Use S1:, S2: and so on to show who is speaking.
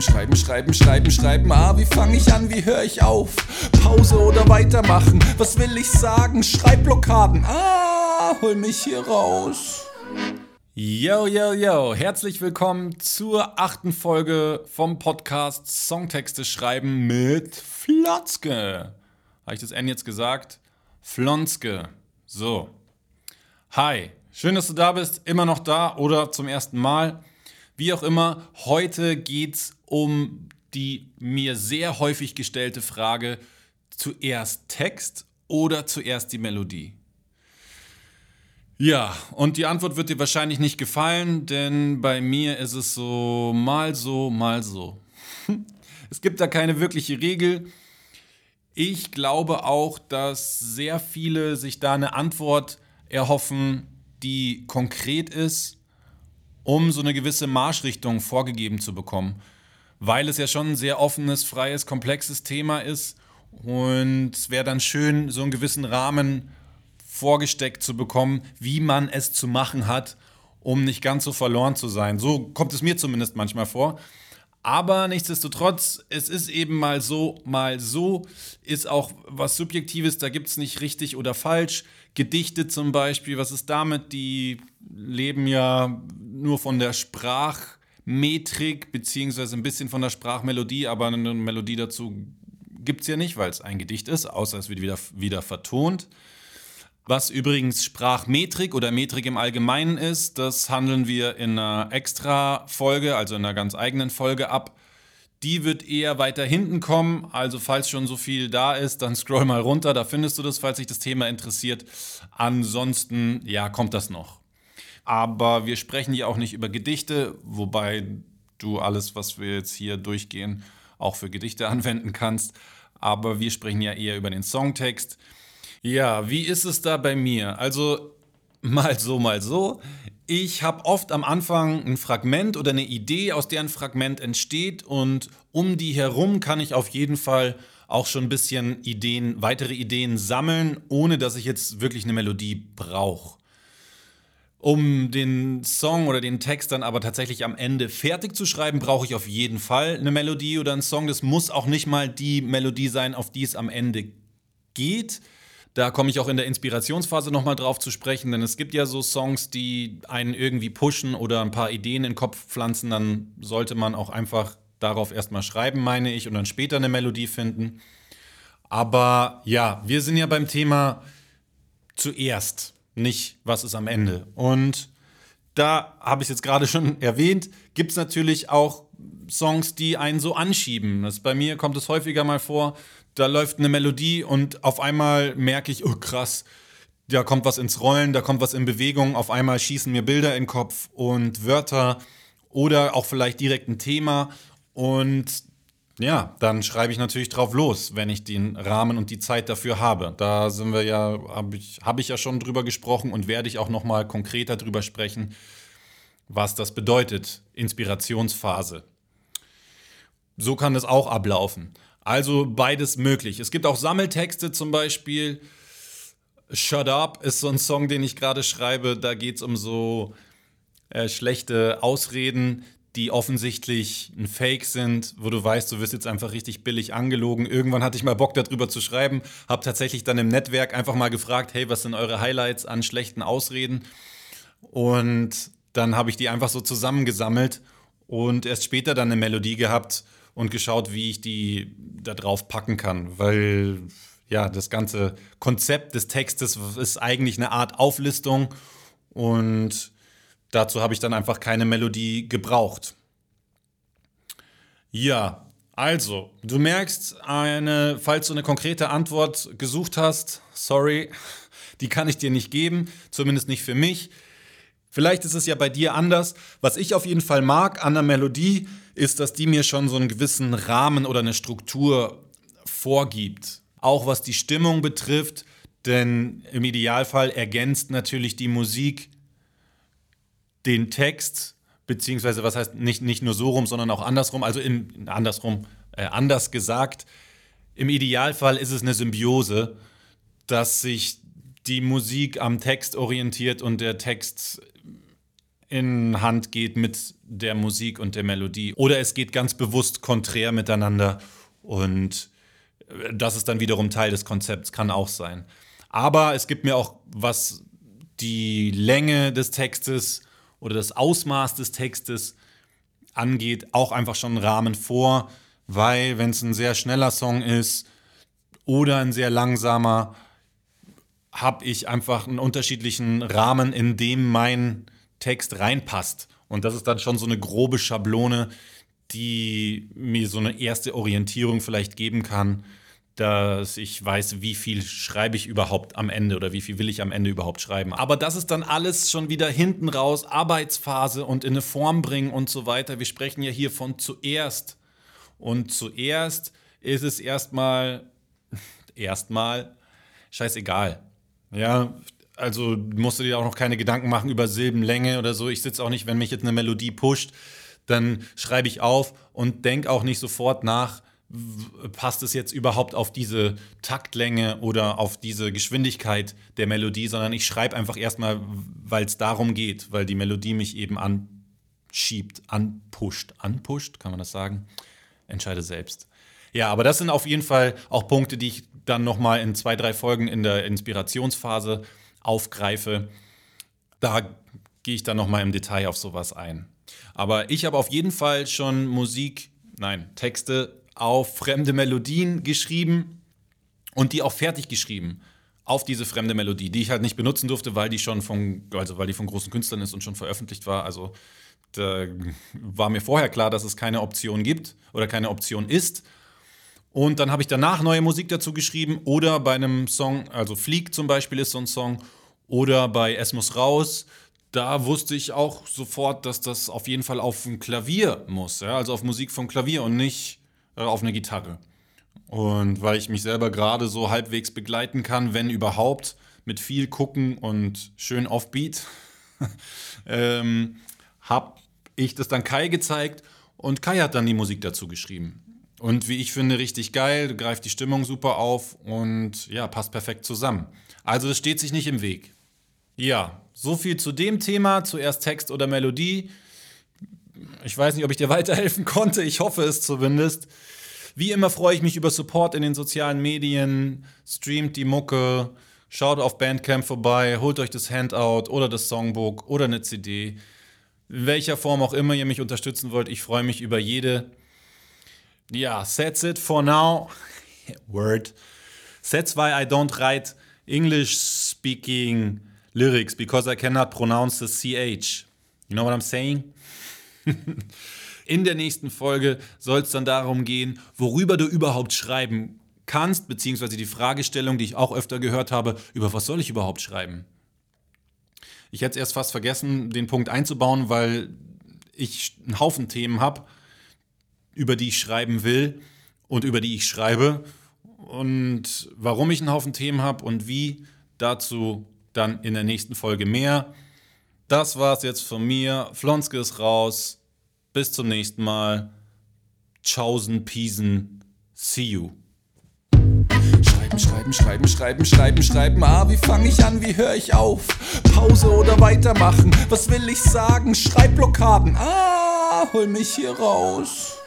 S1: Schreiben, schreiben, schreiben, schreiben, schreiben. Ah, wie fange ich an, wie höre ich auf? Pause oder weitermachen? Was will ich sagen? Schreibblockaden. Ah, hol mich hier raus. Yo, yo, yo, herzlich willkommen zur achten Folge vom Podcast Songtexte schreiben mit Flotzke. Habe ich das N jetzt gesagt? Flonske. So. Hi, schön, dass du da bist, immer noch da oder zum ersten Mal. Wie auch immer, heute geht es um die mir sehr häufig gestellte Frage, zuerst Text oder zuerst die Melodie? Ja, und die Antwort wird dir wahrscheinlich nicht gefallen, denn bei mir ist es so mal so, mal so. Es gibt da keine wirkliche Regel. Ich glaube auch, dass sehr viele sich da eine Antwort erhoffen, die konkret ist um so eine gewisse Marschrichtung vorgegeben zu bekommen. Weil es ja schon ein sehr offenes, freies, komplexes Thema ist. Und es wäre dann schön, so einen gewissen Rahmen vorgesteckt zu bekommen, wie man es zu machen hat, um nicht ganz so verloren zu sein. So kommt es mir zumindest manchmal vor. Aber nichtsdestotrotz, es ist eben mal so, mal so, ist auch was Subjektives, da gibt es nicht richtig oder falsch. Gedichte zum Beispiel, was ist damit? Die leben ja nur von der Sprachmetrik, beziehungsweise ein bisschen von der Sprachmelodie, aber eine Melodie dazu gibt es ja nicht, weil es ein Gedicht ist, außer es wird wieder, wieder vertont. Was übrigens Sprachmetrik oder Metrik im Allgemeinen ist, das handeln wir in einer extra Folge, also in einer ganz eigenen Folge ab. Die wird eher weiter hinten kommen, also falls schon so viel da ist, dann scroll mal runter, da findest du das, falls dich das Thema interessiert. Ansonsten, ja, kommt das noch. Aber wir sprechen hier auch nicht über Gedichte, wobei du alles, was wir jetzt hier durchgehen, auch für Gedichte anwenden kannst. Aber wir sprechen ja eher über den Songtext. Ja, wie ist es da bei mir? Also mal so, mal so. Ich habe oft am Anfang ein Fragment oder eine Idee, aus der ein Fragment entsteht und um die herum kann ich auf jeden Fall auch schon ein bisschen Ideen, weitere Ideen sammeln, ohne dass ich jetzt wirklich eine Melodie brauche. Um den Song oder den Text dann aber tatsächlich am Ende fertig zu schreiben, brauche ich auf jeden Fall eine Melodie oder einen Song. Das muss auch nicht mal die Melodie sein, auf die es am Ende geht. Da komme ich auch in der Inspirationsphase nochmal drauf zu sprechen, denn es gibt ja so Songs, die einen irgendwie pushen oder ein paar Ideen in den Kopf pflanzen. Dann sollte man auch einfach darauf erstmal schreiben, meine ich, und dann später eine Melodie finden. Aber ja, wir sind ja beim Thema zuerst, nicht was ist am Ende. Und da habe ich jetzt gerade schon erwähnt, gibt es natürlich auch Songs, die einen so anschieben. Das, bei mir kommt es häufiger mal vor, da läuft eine Melodie und auf einmal merke ich, oh krass, da kommt was ins Rollen, da kommt was in Bewegung, auf einmal schießen mir Bilder in den Kopf und Wörter oder auch vielleicht direkt ein Thema und ja, dann schreibe ich natürlich drauf los, wenn ich den Rahmen und die Zeit dafür habe. Da sind wir ja, habe ich, hab ich ja schon drüber gesprochen und werde ich auch noch mal konkreter drüber sprechen, was das bedeutet, Inspirationsphase. So kann es auch ablaufen. Also beides möglich. Es gibt auch Sammeltexte zum Beispiel. Shut Up ist so ein Song, den ich gerade schreibe. Da geht es um so äh, schlechte Ausreden, die offensichtlich ein Fake sind, wo du weißt, du wirst jetzt einfach richtig billig angelogen. Irgendwann hatte ich mal Bock darüber zu schreiben, habe tatsächlich dann im Netzwerk einfach mal gefragt, hey, was sind eure Highlights an schlechten Ausreden? Und dann habe ich die einfach so zusammengesammelt und erst später dann eine Melodie gehabt und geschaut, wie ich die da drauf packen kann, weil ja, das ganze Konzept des Textes ist eigentlich eine Art Auflistung und dazu habe ich dann einfach keine Melodie gebraucht. Ja, also, du merkst, eine, falls du eine konkrete Antwort gesucht hast, sorry, die kann ich dir nicht geben, zumindest nicht für mich. Vielleicht ist es ja bei dir anders. Was ich auf jeden Fall mag an der Melodie, ist, dass die mir schon so einen gewissen Rahmen oder eine Struktur vorgibt. Auch was die Stimmung betrifft, denn im Idealfall ergänzt natürlich die Musik den Text, beziehungsweise was heißt nicht, nicht nur so rum, sondern auch andersrum, also in, andersrum, äh, anders gesagt. Im Idealfall ist es eine Symbiose, dass sich die Musik am Text orientiert und der Text in Hand geht mit der Musik und der Melodie. Oder es geht ganz bewusst konträr miteinander und äh, das ist dann wiederum Teil des Konzepts, kann auch sein. Aber es gibt mir auch, was die Länge des Textes oder das Ausmaß des Textes angeht, auch einfach schon einen Rahmen vor, weil wenn es ein sehr schneller Song ist oder ein sehr langsamer, habe ich einfach einen unterschiedlichen Rahmen, in dem mein Text reinpasst. Und das ist dann schon so eine grobe Schablone, die mir so eine erste Orientierung vielleicht geben kann, dass ich weiß, wie viel schreibe ich überhaupt am Ende oder wie viel will ich am Ende überhaupt schreiben. Aber das ist dann alles schon wieder hinten raus, Arbeitsphase und in eine Form bringen und so weiter. Wir sprechen ja hier von zuerst. Und zuerst ist es erstmal, erstmal, scheißegal. Ja, also musst du dir auch noch keine Gedanken machen über Silbenlänge oder so. Ich sitze auch nicht, wenn mich jetzt eine Melodie pusht, dann schreibe ich auf und denke auch nicht sofort nach, passt es jetzt überhaupt auf diese Taktlänge oder auf diese Geschwindigkeit der Melodie, sondern ich schreibe einfach erstmal, weil es darum geht, weil die Melodie mich eben anschiebt, anpusht. Anpusht, kann man das sagen? Entscheide selbst. Ja, aber das sind auf jeden Fall auch Punkte, die ich dann nochmal in zwei, drei Folgen in der Inspirationsphase aufgreife. Da gehe ich dann nochmal im Detail auf sowas ein. Aber ich habe auf jeden Fall schon Musik, nein, Texte auf fremde Melodien geschrieben und die auch fertig geschrieben auf diese fremde Melodie, die ich halt nicht benutzen durfte, weil die schon von, also weil die von großen Künstlern ist und schon veröffentlicht war. Also da war mir vorher klar, dass es keine Option gibt oder keine Option ist. Und dann habe ich danach neue Musik dazu geschrieben oder bei einem Song, also Flieg zum Beispiel ist so ein Song, oder bei Es muss raus, da wusste ich auch sofort, dass das auf jeden Fall auf ein Klavier muss, ja? also auf Musik vom Klavier und nicht auf eine Gitarre. Und weil ich mich selber gerade so halbwegs begleiten kann, wenn überhaupt, mit viel Gucken und schön Offbeat, ähm, habe ich das dann Kai gezeigt und Kai hat dann die Musik dazu geschrieben. Und wie ich finde, richtig geil, greift die Stimmung super auf und ja, passt perfekt zusammen. Also es steht sich nicht im Weg. Ja, so viel zu dem Thema. Zuerst Text oder Melodie. Ich weiß nicht, ob ich dir weiterhelfen konnte. Ich hoffe es zumindest. Wie immer freue ich mich über Support in den sozialen Medien. Streamt die Mucke. Schaut auf Bandcamp vorbei. Holt euch das Handout oder das Songbook oder eine CD. In welcher Form auch immer ihr mich unterstützen wollt. Ich freue mich über jede. Ja, that's it for now. Word. That's why I don't write English speaking lyrics because I cannot pronounce the CH. You know what I'm saying? In der nächsten Folge soll es dann darum gehen, worüber du überhaupt schreiben kannst, beziehungsweise die Fragestellung, die ich auch öfter gehört habe, über was soll ich überhaupt schreiben? Ich hätte es erst fast vergessen, den Punkt einzubauen, weil ich einen Haufen Themen habe über die ich schreiben will und über die ich schreibe. Und warum ich einen Haufen Themen habe und wie, dazu dann in der nächsten Folge mehr. Das war's jetzt von mir. Flonske ist raus. Bis zum nächsten Mal. Tschaußen, Piesen. See you.
S2: Schreiben, schreiben, schreiben, schreiben, schreiben, schreiben. Ah, wie fange ich an, wie höre ich auf? Pause oder weitermachen? Was will ich sagen? Schreibblockaden. Ah, hol mich hier raus.